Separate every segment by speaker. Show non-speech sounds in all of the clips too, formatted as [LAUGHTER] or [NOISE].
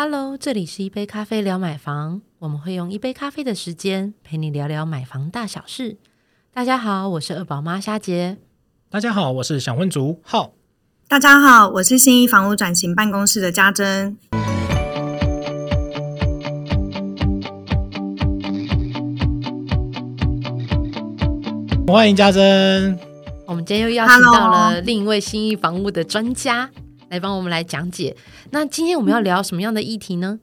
Speaker 1: Hello，这里是一杯咖啡聊买房，我们会用一杯咖啡的时间陪你聊聊买房大小事。大家好，我是二宝妈夏杰。
Speaker 2: 大家好，我是想婚族浩。
Speaker 3: 大家好，我是新一房屋转型办公室的家珍。
Speaker 2: 欢迎家珍。
Speaker 1: 我们今天又邀请到了另一位新一房屋的专家来帮我们来讲解。那今天我们要聊什么样的议题呢？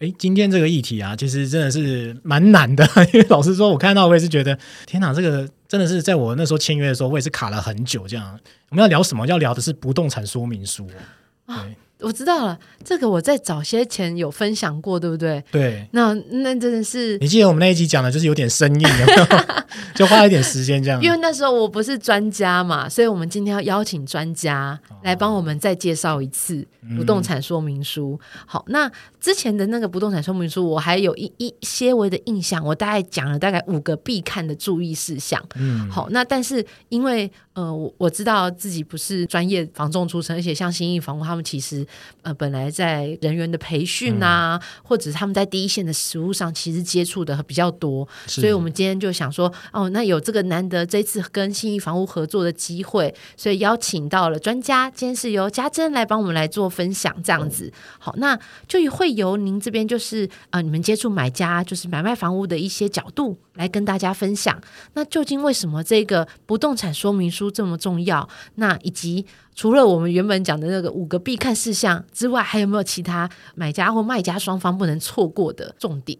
Speaker 2: 哎，今天这个议题啊，其实真的是蛮难的，[LAUGHS] 因为老实说，我看到我也是觉得，天哪，这个真的是在我那时候签约的时候，我也是卡了很久。这样，我们要聊什么？要聊的是不动产说明书。对。
Speaker 1: 我知道了，这个我在早些前有分享过，对不对？
Speaker 2: 对，
Speaker 1: 那那真的是，
Speaker 2: 你记得我们那一集讲的就是有点生硬，[LAUGHS] 就花一点时间这样。
Speaker 1: 因为那时候我不是专家嘛，所以我们今天要邀请专家来帮我们再介绍一次不动产说明书。好，那之前的那个不动产说明书，我还有一一些微的印象，我大概讲了大概五个必看的注意事项。嗯，好，那但是因为呃，我我知道自己不是专业房仲出身，而且像新义房屋他们其实。呃，本来在人员的培训啊，或者他们在第一线的实务上，其实接触的比较多，所以我们今天就想说，哦，那有这个难得这次跟信义房屋合作的机会，所以邀请到了专家，今天是由家珍来帮我们来做分享，这样子。好，那就会由您这边就是呃，你们接触买家，就是买卖房屋的一些角度来跟大家分享。那究竟为什么这个不动产说明书这么重要？那以及除了我们原本讲的那个五个必看事项之外，还有没有其他买家或卖家双方不能错过的重点？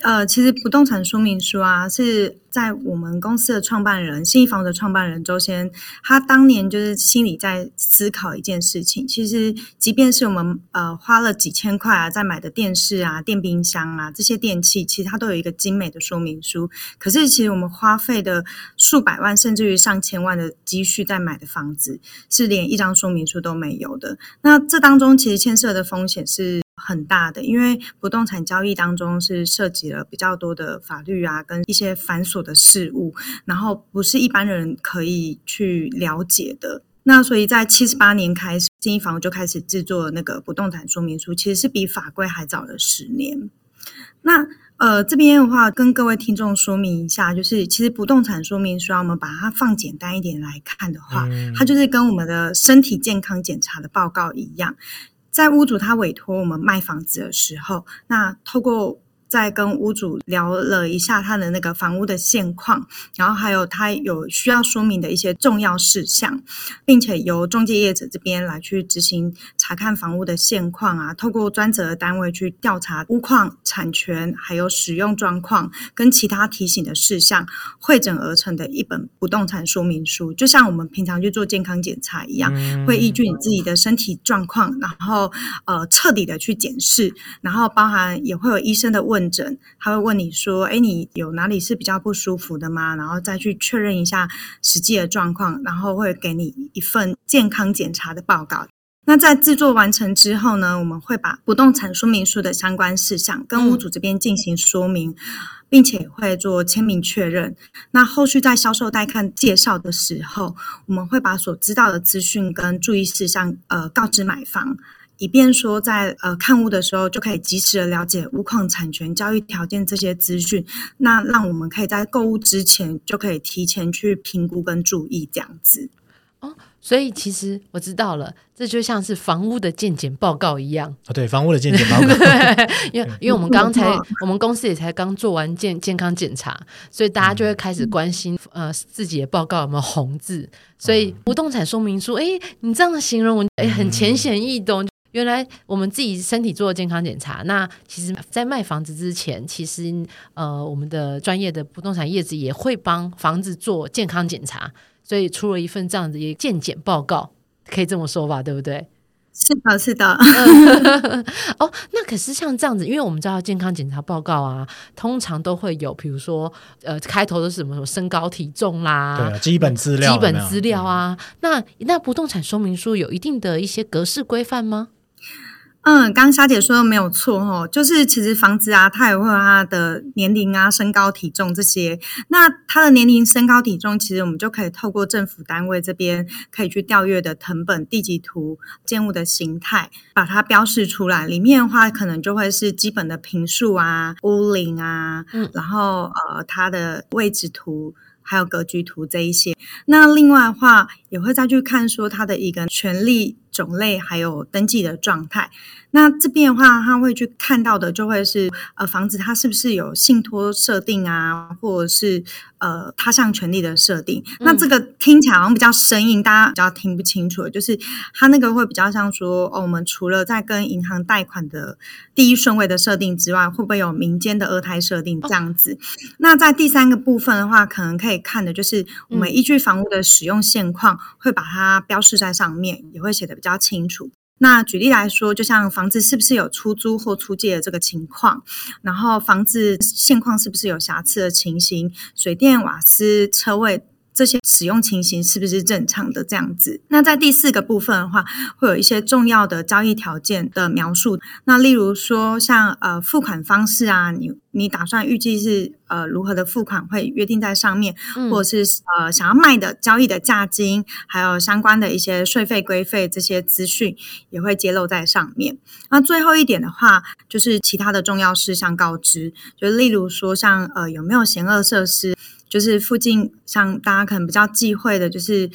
Speaker 3: 呃，其实不动产说明书啊，是在我们公司的创办人新一房的创办人周先，他当年就是心里在思考一件事情。其实，即便是我们呃花了几千块啊，在买的电视啊、电冰箱啊这些电器，其实它都有一个精美的说明书。可是，其实我们花费的数百万甚至于上千万的积蓄在买的房子，是连一张说明书都没有的。那这当中其实牵涉的风险是。很大的，因为不动产交易当中是涉及了比较多的法律啊，跟一些繁琐的事物，然后不是一般人可以去了解的。那所以在七十八年开始，经营房就开始制作那个不动产说明书，其实是比法规还早了十年。那呃这边的话，跟各位听众说明一下，就是其实不动产说明书，我们把它放简单一点来看的话，它就是跟我们的身体健康检查的报告一样。在屋主他委托我们卖房子的时候，那透过。在跟屋主聊了一下他的那个房屋的现况，然后还有他有需要说明的一些重要事项，并且由中介业者这边来去执行查看房屋的现况啊，透过专责的单位去调查屋况、产权还有使用状况跟其他提醒的事项，汇整而成的一本不动产说明书，就像我们平常去做健康检查一样，会依据你自己的身体状况，然后呃彻底的去检视，然后包含也会有医生的问。问诊，他会问你说：“哎，你有哪里是比较不舒服的吗？”然后再去确认一下实际的状况，然后会给你一份健康检查的报告。那在制作完成之后呢，我们会把不动产说明书的相关事项跟屋主这边进行说明，并且会做签名确认。那后续在销售带看介绍的时候，我们会把所知道的资讯跟注意事项呃告知买方。以便说在呃看屋的时候就可以及时的了解屋况、产权、交易条件这些资讯，那让我们可以在购物之前就可以提前去评估跟注意这样子。
Speaker 1: 哦，所以其实我知道了，这就像是房屋的鉴检报告一样
Speaker 2: 啊。对，房屋的鉴检报告，
Speaker 1: 因为因为我们刚才我们公司也才刚做完健健康检查，所以大家就会开始关心呃自己的报告有没有红字。所以不动产说明书，哎，你这样的形容，哎，很浅显易懂。原来我们自己身体做健康检查，那其实，在卖房子之前，其实呃，我们的专业的不动产业者也会帮房子做健康检查，所以出了一份这样子一个健检报告，可以这么说吧，对不对？
Speaker 3: 是的，是的。[LAUGHS]
Speaker 1: 哦，那可是像这样子，因为我们知道健康检查报告啊，通常都会有，比如说呃，开头的是什么什么身高体重啦，
Speaker 2: 对，基本资料，
Speaker 1: 基本资料啊。那那不动产说明书有一定的一些格式规范吗？
Speaker 3: 嗯，刚刚莎姐说的没有错哦，就是其实房子啊，它也会有它的年龄啊、身高体重这些。那它的年龄、身高体重，其实我们就可以透过政府单位这边可以去调阅的藤本地级图、建物的形态，把它标示出来。里面的话，可能就会是基本的平数啊、屋龄啊，嗯，然后呃，它的位置图。还有格局图这一些，那另外的话也会再去看说它的一个权利种类，还有登记的状态。那这边的话，他会去看到的就会是呃房子它是不是有信托设定啊，或者是呃他项权利的设定。那这个听起来好像比较生硬，大家比较听不清楚。就是他那个会比较像说哦，我们除了在跟银行贷款的第一顺位的设定之外，会不会有民间的二胎设定这样子？那在第三个部分的话，可能可以看的就是我们依据房屋的使用现况，会把它标示在上面，也会写的比较清楚。那举例来说，就像房子是不是有出租或出借的这个情况，然后房子现况是不是有瑕疵的情形，水电瓦斯车位。这些使用情形是不是正常的这样子？那在第四个部分的话，会有一些重要的交易条件的描述。那例如说，像呃付款方式啊，你你打算预计是呃如何的付款会约定在上面，或者是呃想要卖的交易的价金，还有相关的一些税费规费这些资讯也会揭露在上面。那最后一点的话，就是其他的重要事项告知，就例如说像呃有没有险恶设施。就是附近像大家可能比较忌讳的，就是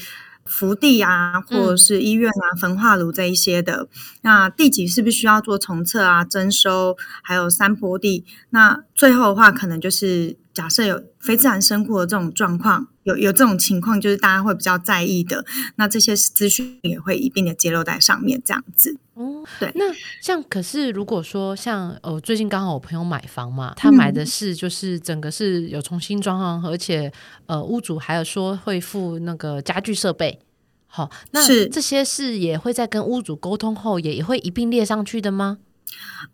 Speaker 3: 福地啊，或者是医院啊、焚化炉这一些的。那地级是不是需要做重测啊、征收，还有山坡地？那最后的话，可能就是假设有非自然生故的这种状况，有有这种情况，就是大家会比较在意的。那这些资讯也会一并的揭露在上面，这样子。哦，对，
Speaker 1: 那像可是如果说像呃最近刚好我朋友买房嘛，他买的是就是整个是有重新装潢，而且呃屋主还有说会付那个家具设备，好，那这些是也会在跟屋主沟通后也也会一并列上去的吗？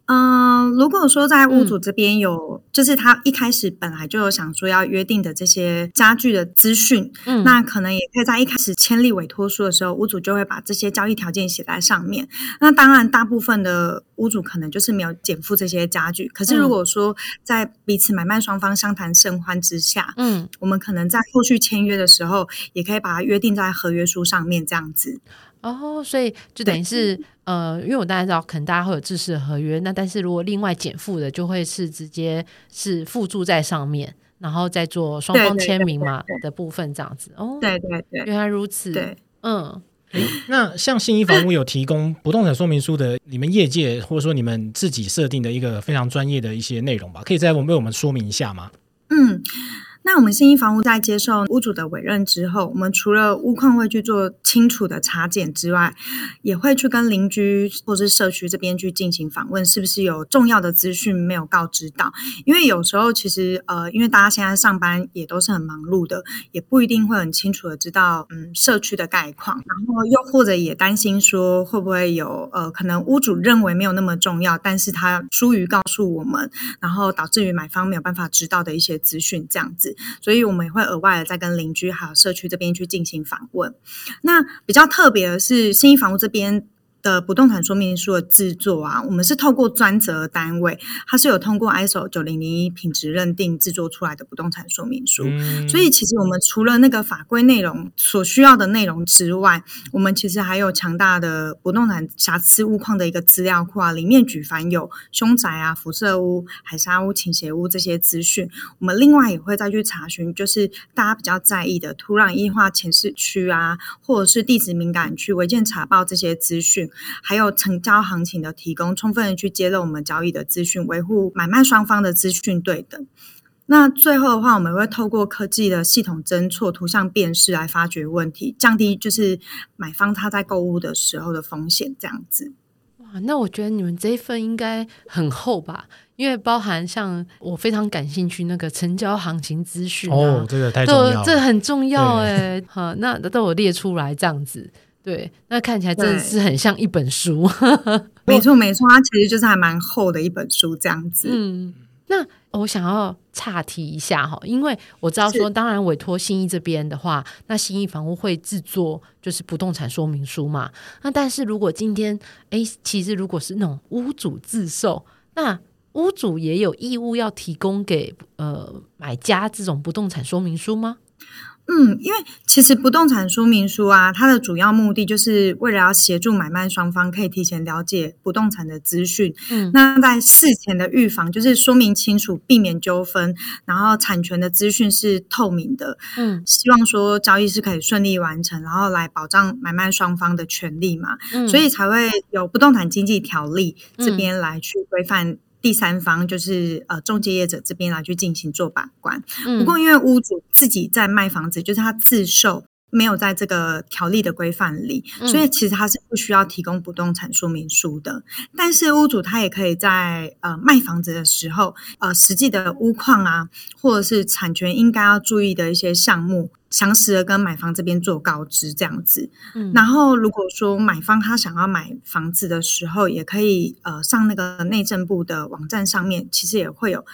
Speaker 3: 嗯，如果说在屋主这边有，就是他一开始本来就有想说要约定的这些家具的资讯，嗯，那可能也可以在一开始签立委托书的时候，屋主就会把这些交易条件写在上面。那当然，大部分的屋主可能就是没有减负这些家具。可是如果说在彼此买卖双方相谈甚欢之下，嗯，我们可能在后续签约的时候，也可以把它约定在合约书上面这样子。
Speaker 1: 哦，所以就等于是呃，因为我大家知道，可能大家会有制式的合约，那但是如果另外减负的，就会是直接是附注在上面，然后再做双方签名嘛的部分这样子。哦，
Speaker 3: 对对对，
Speaker 1: 原来如此。
Speaker 3: 对，
Speaker 1: 嗯，
Speaker 2: 那像信义房屋有提供不动产说明书的，你们业界或者说你们自己设定的一个非常专业的一些内容吧，可以再为我们说明一下吗？
Speaker 3: 嗯。那我们新一房屋在接受屋主的委任之后，我们除了屋况会去做清楚的查检之外，也会去跟邻居或是社区这边去进行访问，是不是有重要的资讯没有告知到？因为有时候其实呃，因为大家现在上班也都是很忙碌的，也不一定会很清楚的知道嗯社区的概况，然后又或者也担心说会不会有呃可能屋主认为没有那么重要，但是他疏于告诉我们，然后导致于买方没有办法知道的一些资讯这样子。所以我们也会额外的再跟邻居还有社区这边去进行访问。那比较特别的是，新一房屋这边。的不动产说明书的制作啊，我们是透过专责单位，它是有通过 ISO 九零零一品质认定制作出来的不动产说明书。所以其实我们除了那个法规内容所需要的内容之外，我们其实还有强大的不动产瑕疵物况的一个资料库啊，里面举凡有凶宅啊、辐射屋、海沙屋、倾斜屋这些资讯。我们另外也会再去查询，就是大家比较在意的土壤异化前市区啊，或者是地质敏感区违建查报这些资讯。还有成交行情的提供，充分的去揭露我们交易的资讯，维护买卖双方的资讯对等。那最后的话，我们会透过科技的系统侦错、图像辨识来发掘问题，降低就是买方他在购物的时候的风险。这样子，
Speaker 1: 哇，那我觉得你们这一份应该很厚吧？因为包含像我非常感兴趣那个成交行情资讯
Speaker 2: 哦，这个太重要，
Speaker 1: 这很重要哎。好，那都我列出来这样子。对，那看起来真的是很像一本书。[LAUGHS]
Speaker 3: 没错，没错，它其实就是还蛮厚的一本书这样子。
Speaker 1: 嗯。那我想要岔题一下哈，因为我知道说，当然委托新义这边的话，那新义房屋会制作就是不动产说明书嘛。那但是如果今天，哎，其实如果是那种屋主自售，那屋主也有义务要提供给呃买家这种不动产说明书吗？
Speaker 3: 嗯，因为其实不动产说明书啊，它的主要目的就是为了要协助买卖双方可以提前了解不动产的资讯。嗯，那在事前的预防，就是说明清楚，避免纠纷，然后产权的资讯是透明的。嗯，希望说交易是可以顺利完成，然后来保障买卖双方的权利嘛。嗯，所以才会有不动产经济条例这边来去规范。第三方就是呃中介业者这边来去进行做把关，不过因为屋主自己在卖房子，就是他自售，没有在这个条例的规范里，所以其实他是不需要提供不动产说明书的。但是屋主他也可以在呃卖房子的时候，呃实际的屋况啊，或者是产权应该要注意的一些项目。详实的跟买方这边做告知，这样子。嗯，然后如果说买方他想要买房子的时候，也可以呃上那个内政部的网站上面，其实也会有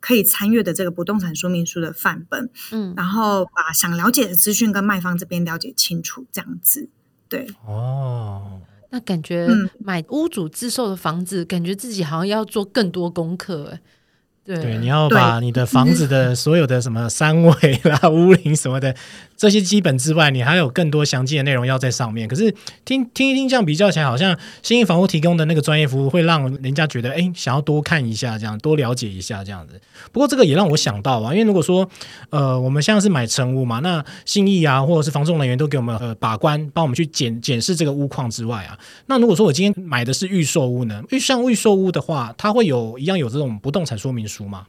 Speaker 3: 可以参阅的这个不动产说明书的范本。嗯，然后把想了解的资讯跟卖方这边了解清楚，这样子。对，
Speaker 1: 哦，那感觉买屋主自售的房子，感觉自己好像要做更多功课，哎。
Speaker 2: 对，你要把你的房子的所有的什么三 [LAUGHS] 围啦、屋龄什么的这些基本之外，你还有更多详细的内容要在上面。可是听听一听这样比较起来，好像新义房屋提供的那个专业服务会让人家觉得，哎，想要多看一下，这样多了解一下这样子。不过这个也让我想到啊，因为如果说呃，我们像是买成屋嘛，那新义啊，或者是房仲人员都给我们呃把关，帮我们去检检视这个屋况之外啊，那如果说我今天买的是预售屋呢，预像预售屋的话，它会有一样有这种不动产说明。书吗？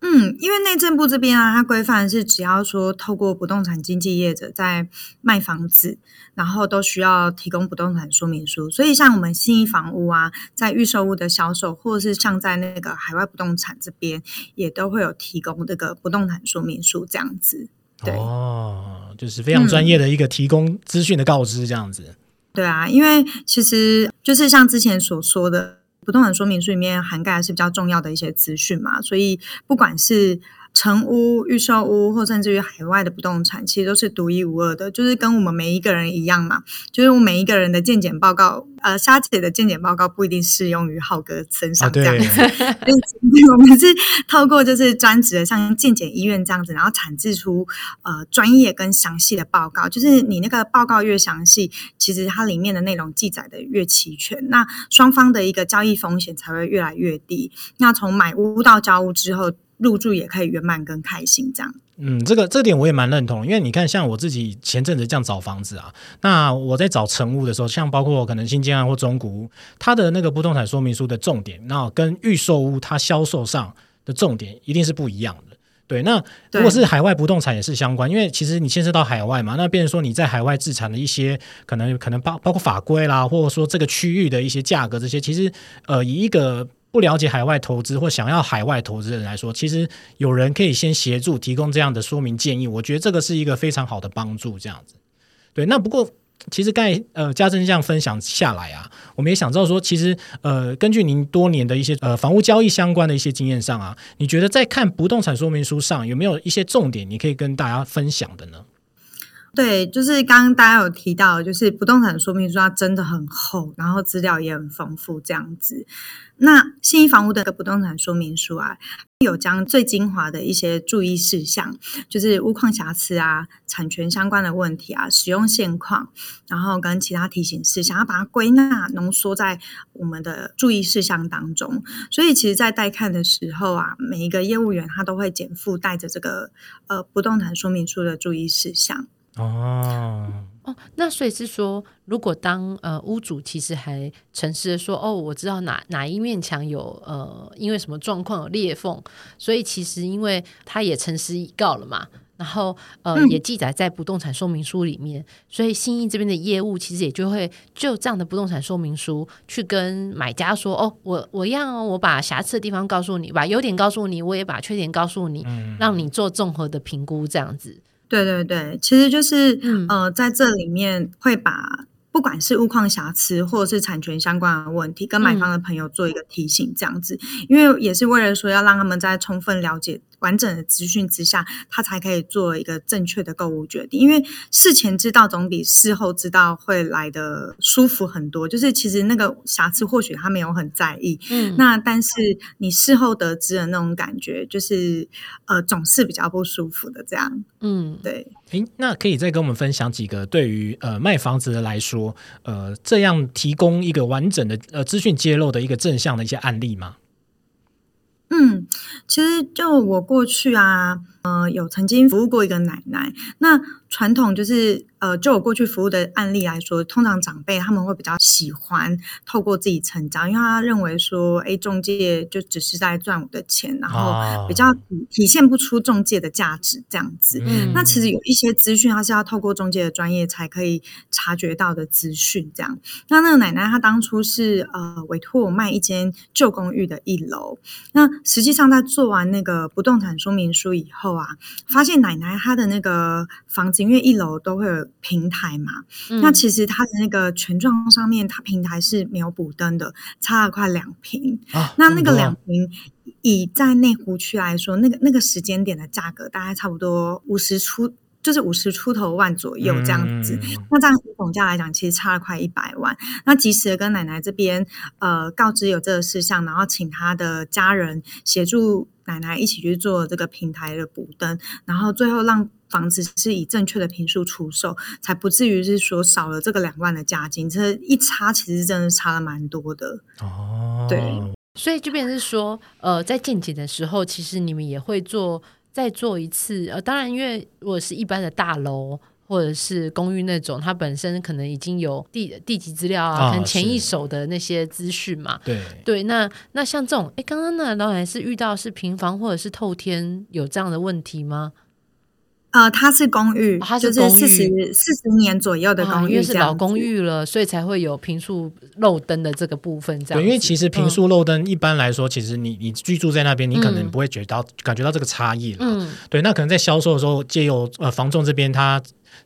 Speaker 3: 嗯，因为内政部这边啊，它规范是只要说透过不动产经纪业者在卖房子，然后都需要提供不动产说明书。所以像我们新一房屋啊，在预售屋的销售，或者是像在那个海外不动产这边，也都会有提供这个不动产说明书这样子。对
Speaker 2: 哦，就是非常专业的一个提供资讯的告知这样子。
Speaker 3: 对啊，因为其实就是像之前所说的。不动产说明书里面涵盖的是比较重要的一些资讯嘛，所以不管是。成屋、预售屋，或甚至于海外的不动产，其实都是独一无二的，就是跟我们每一个人一样嘛。就是我每一个人的健检报告，呃，沙姐的健检报告不一定适用于浩哥身上这样我们是透过就是专职的，像健检医院这样子，然后产制出呃专业跟详细的报告。就是你那个报告越详细，其实它里面的内容记载的越齐全，那双方的一个交易风险才会越来越低。那从买屋到交屋之后。入住也可以圆满跟开心这样。
Speaker 2: 嗯，这个这点我也蛮认同，因为你看，像我自己前阵子这样找房子啊，那我在找成屋的时候，像包括可能新建案或中古屋，它的那个不动产说明书的重点，那跟预售屋它销售上的重点一定是不一样的。对，那如果是海外不动产也是相关，因为其实你牵涉到海外嘛，那变成说你在海外自产的一些可能可能包包括法规啦，或者说这个区域的一些价格这些，其实呃以一个。不了解海外投资或想要海外投资的人来说，其实有人可以先协助提供这样的说明建议，我觉得这个是一个非常好的帮助。这样子，对。那不过，其实刚才呃嘉珍这样分享下来啊，我们也想知道说，其实呃根据您多年的一些呃房屋交易相关的一些经验上啊，你觉得在看不动产说明书上有没有一些重点，你可以跟大家分享的呢？
Speaker 3: 对，就是刚刚大家有提到，就是不动产说明书它真的很厚，然后资料也很丰富，这样子。那新一房屋的不动产说明书啊，有将最精华的一些注意事项，就是屋况瑕疵啊、产权相关的问题啊、使用现况，然后跟其他提醒事项，要把它归纳浓缩在我们的注意事项当中。所以，其实，在带看的时候啊，每一个业务员他都会减负带着这个呃不动产说明书的注意事项。
Speaker 1: 哦哦，那所以是说，如果当呃屋主其实还诚实的说，哦，我知道哪哪一面墙有呃因为什么状况有裂缝，所以其实因为他也诚实以告了嘛，然后呃也记载在不动产说明书里面，所以新义这边的业务其实也就会就这样的不动产说明书去跟买家说，哦，我我要我把瑕疵的地方告诉你，把优点告诉你，我也把缺点告诉你，让你做综合的评估，这样子。
Speaker 3: 对对对，其实就是呃，在这里面会把。不管是物况瑕疵或者是产权相关的问题，跟买方的朋友做一个提醒，这样子，因为也是为了说要让他们在充分了解。完整的资讯之下，他才可以做一个正确的购物决定。因为事前知道总比事后知道会来的舒服很多。就是其实那个瑕疵或许他没有很在意，嗯，那但是你事后得知的那种感觉，就是呃总是比较不舒服的。这样，嗯，对。
Speaker 2: 诶，那可以再跟我们分享几个对于呃卖房子的来说，呃这样提供一个完整的呃资讯揭露的一个正向的一些案例吗？
Speaker 3: 嗯，其实就我过去啊，呃，有曾经服务过一个奶奶，那传统就是。呃，就我过去服务的案例来说，通常长辈他们会比较喜欢透过自己成长，因为他认为说，哎，中介就只是在赚我的钱，然后比较体现不出中介的价值这样子。那其实有一些资讯，他是要透过中介的专业才可以察觉到的资讯。这样，那那个奶奶她当初是呃委托我卖一间旧公寓的一楼，那实际上在做完那个不动产说明书以后啊，发现奶奶她的那个房子，因为一楼都会有。平台嘛，那其实她的那个权状上面，它平台是没有补灯的，差了快两平。那那个两平，以在内湖区来说，那个那个时间点的价格大概差不多五十出，就是五十出头万左右这样子。那这样总价来讲，其实差了快一百万。那及时的跟奶奶这边呃告知有这个事项，然后请她的家人协助奶奶一起去做这个平台的补灯，然后最后让。房子是以正确的平数出售，才不至于是说少了这个两万的价金。这一差，其实真的差了蛮多的。哦，对，
Speaker 1: 所以就变成是说，呃，在见检的时候，其实你们也会做再做一次。呃，当然，因为如果是一般的大楼或者是公寓那种，它本身可能已经有地地籍资料啊，可能前一手的那些资讯嘛。
Speaker 2: 对
Speaker 1: 对，那那像这种，哎，刚刚那老板是遇到是平房或者是透天有这样的问题吗？
Speaker 3: 呃，它是公寓，它是四十四十年左右的公寓，
Speaker 1: 因为是老公寓了，所以才会有平数漏灯的这个部分。这样，
Speaker 2: 对，因为其实平数漏灯一般来说，其实你你居住在那边，你可能不会觉到感觉到这个差异了。嗯，对，那可能在销售的时候，借由呃房仲这边他。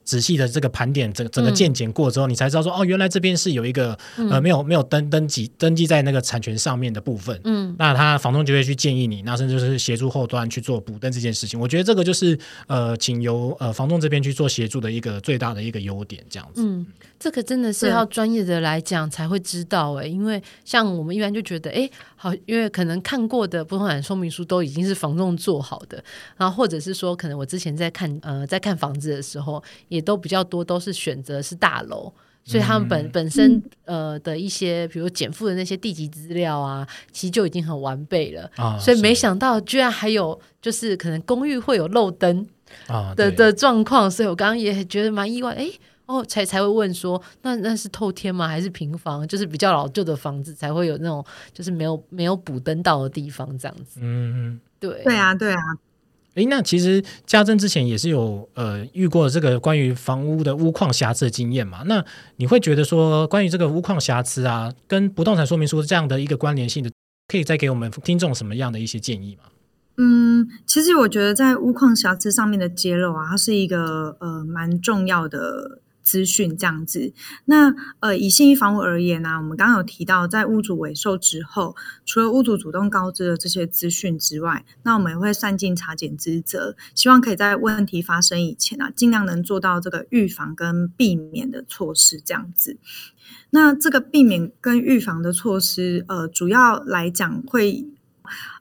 Speaker 2: 仔细的这个盘点，整整个鉴检过之后，你才知道说哦，原来这边是有一个呃没有没有登登记登记在那个产权上面的部分。嗯，那他房东就会去建议你，那甚至就是协助后端去做补登这件事情。我觉得这个就是呃，请由呃房东这边去做协助的一个最大的一个优点，这样子。
Speaker 1: 嗯，这个真的是要专业的来讲才会知道哎，因为像我们一般就觉得哎好，因为可能看过的不动产说明书都已经是房东做好的，然后或者是说可能我之前在看呃在看房子的时候。也都比较多，都是选择是大楼，所以他们本本身呃的一些，比如减负的那些地籍资料啊，其实就已经很完备了啊。所以没想到居然还有就是可能公寓会有漏灯啊的的状况，所以我刚刚也觉得蛮意外，哎哦，才才会问说，那那是透天吗？还是平房？就是比较老旧的房子才会有那种就是没有没有补灯到的地方这样子。嗯嗯，对
Speaker 3: 对啊对啊。
Speaker 2: 哎，那其实家珍之前也是有呃遇过这个关于房屋的屋况瑕疵的经验嘛？那你会觉得说关于这个屋况瑕疵啊，跟不动产说明书这样的一个关联性的，可以再给我们听众什么样的一些建议吗？
Speaker 3: 嗯，其实我觉得在屋况瑕疵上面的揭露啊，它是一个呃蛮重要的。资讯这样子，那呃，以信义房屋而言呢，我们刚刚有提到，在屋主委售之后，除了屋主主动告知的这些资讯之外，那我们也会善尽查检职责，希望可以在问题发生以前啊，尽量能做到这个预防跟避免的措施这样子。那这个避免跟预防的措施，呃，主要来讲会，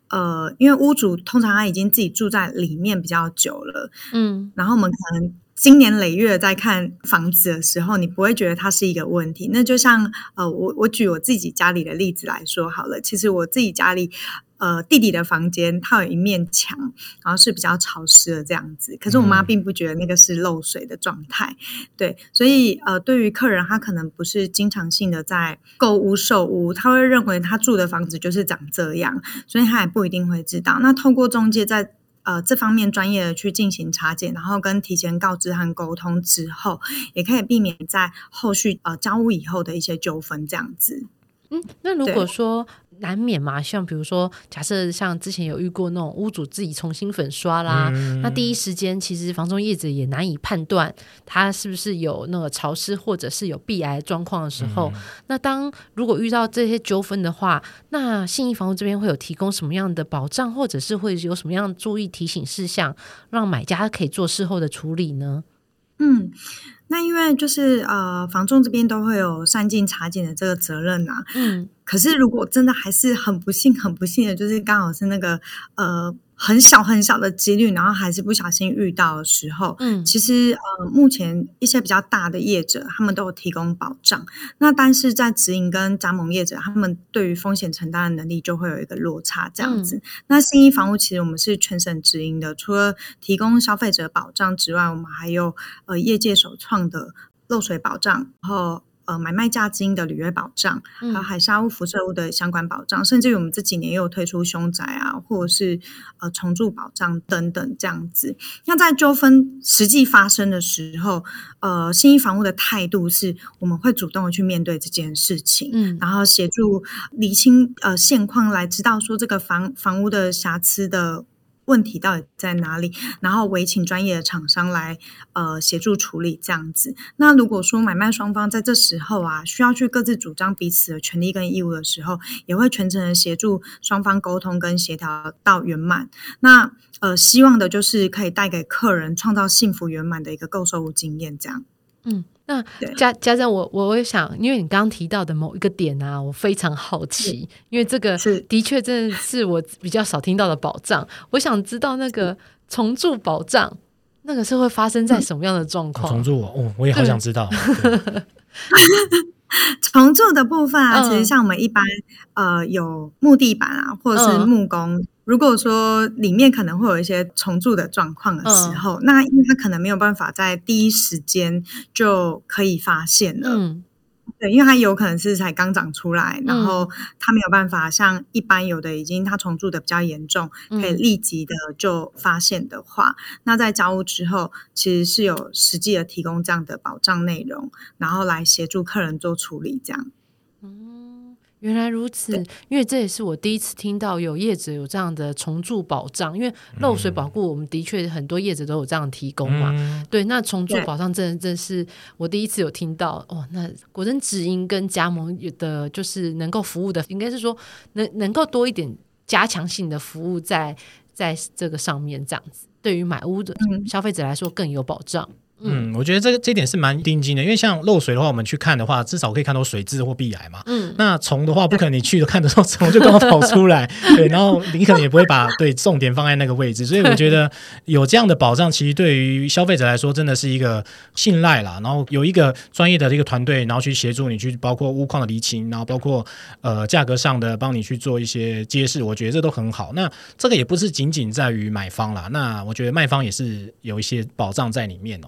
Speaker 3: 呃，因为屋主通常他已经自己住在里面比较久了，嗯，然后我们可能。今年累月在看房子的时候，你不会觉得它是一个问题。那就像呃，我我举我自己家里的例子来说好了。其实我自己家里，呃，弟弟的房间它有一面墙，然后是比较潮湿的这样子。可是我妈并不觉得那个是漏水的状态。对，所以呃，对于客人，他可能不是经常性的在购屋售屋，他会认为他住的房子就是长这样，所以他也不一定会知道。那透过中介在。呃，这方面专业的去进行查检，然后跟提前告知和沟通之后，也可以避免在后续呃交屋以后的一些纠纷这样子。
Speaker 1: 嗯，那如果说难免嘛，像比如说，假设像之前有遇过那种屋主自己重新粉刷啦，那第一时间其实房中业者也难以判断他是不是有那个潮湿或者是有壁癌状况的时候，那当如果遇到这些纠纷的话，那信义房屋这边会有提供什么样的保障，或者是会有什么样注意提醒事项，让买家可以做事后的处理呢？
Speaker 3: 嗯。那因为就是呃，房仲这边都会有善尽查检的这个责任呐。嗯。可是如果真的还是很不幸、很不幸的，就是刚好是那个呃。很小很小的几率，然后还是不小心遇到的时候，嗯，其实呃，目前一些比较大的业者，他们都有提供保障。那但是在直营跟加盟业者，他们对于风险承担的能力就会有一个落差，这样子。那新一房屋其实我们是全省直营的，除了提供消费者保障之外，我们还有呃业界首创的漏水保障，然后。呃，买卖价金的履约保障，还有海沙屋辐射物的相关保障，甚至于我们这几年也有推出凶宅啊，或者是呃重铸保障等等这样子。那在纠纷实际发生的时候，呃，新一房屋的态度是，我们会主动的去面对这件事情，嗯，然后协助理清呃现况，来知道说这个房房屋的瑕疵的。问题到底在哪里？然后委请专业的厂商来呃协助处理这样子。那如果说买卖双方在这时候啊需要去各自主张彼此的权利跟义务的时候，也会全程协助双方沟通跟协调到圆满。那呃希望的就是可以带给客人创造幸福圆满的一个购售经验，这样。
Speaker 1: 嗯。那家家长，我我会想，因为你刚刚提到的某一个点啊，我非常好奇，因为这个的确真的是我比较少听到的宝藏。我想知道那个重铸宝藏，那个是会发生在什么样的状况？
Speaker 2: 重铸哦，我也好想知道。[LAUGHS]
Speaker 3: 重铸的部分啊，其实像我们一般呃有木地板啊，或者是木工。如果说里面可能会有一些重铸的状况的时候，那因为它可能没有办法在第一时间就可以发现了，嗯，对，因为它有可能是才刚长出来，然后它没有办法像一般有的已经它重铸的比较严重，可以立即的就发现的话，那在交屋之后，其实是有实际的提供这样的保障内容，然后来协助客人做处理，这样。
Speaker 1: 原来如此，因为这也是我第一次听到有业者有这样的重铸保障。因为漏水保护，我们的确很多业者都有这样提供嘛。对，那重铸保障真的真是我第一次有听到哦。那果真直营跟加盟的，就是能够服务的，应该是说能能够多一点加强性的服务在在这个上面，这样子对于买屋的消费者来说更有保障。
Speaker 2: 嗯，我觉得这个这点是蛮定金的，因为像漏水的话，我们去看的话，至少可以看到水渍或壁癌嘛。嗯，那虫的话，不可能你去看的时候虫就刚好跑出来，[LAUGHS] 对，然后你可能也不会把对重点放在那个位置，所以我觉得 [LAUGHS] 有这样的保障，其实对于消费者来说真的是一个信赖啦。然后有一个专业的一个团队，然后去协助你去包括屋况的厘清，然后包括呃价格上的帮你去做一些揭示，我觉得这都很好。那这个也不是仅仅在于买方啦，那我觉得卖方也是有一些保障在里面哦。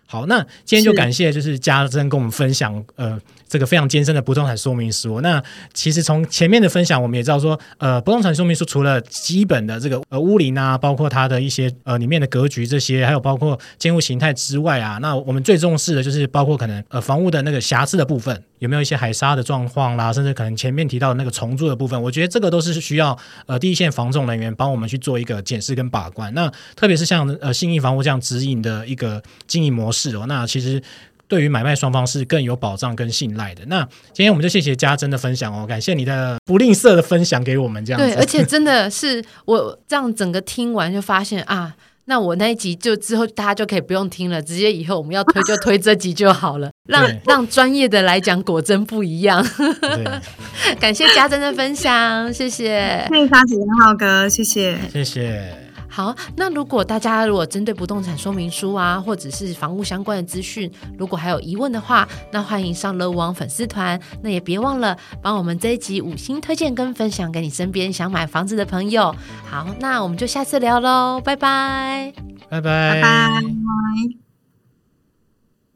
Speaker 2: 好，那今天就感谢就是嘉珍跟我们分享呃这个非常艰深的不动产说明书。那其实从前面的分享，我们也知道说，呃，不动产说明书除了基本的这个呃屋龄啊，包括它的一些呃里面的格局这些，还有包括建筑形态之外啊，那我们最重视的就是包括可能呃房屋的那个瑕疵的部分。有没有一些海沙的状况啦，甚至可能前面提到的那个重铸的部分，我觉得这个都是需要呃第一线防重人员帮我们去做一个检视跟把关。那特别是像呃信义房屋这样指引的一个经营模式哦，那其实对于买卖双方是更有保障跟信赖的。那今天我们就谢谢嘉珍的分享哦，感谢你的不吝啬的分享给我们这样子。
Speaker 1: 对，而且真的是我这样整个听完就发现啊。那我那一集就之后大家就可以不用听了，直接以后我们要推就推这集就好了，让让专业的来讲果真不一样。[LAUGHS] 感谢嘉珍的分享，谢谢。
Speaker 3: 谢谢沙子浩哥，谢谢，
Speaker 2: 谢谢。
Speaker 1: 好，那如果大家如果针对不动产说明书啊，或者是房屋相关的资讯，如果还有疑问的话，那欢迎上乐网粉丝团。那也别忘了帮我们这一集五星推荐跟分享给你身边想买房子的朋友。好，那我们就下次聊喽，拜拜，
Speaker 2: 拜拜，
Speaker 3: 拜拜。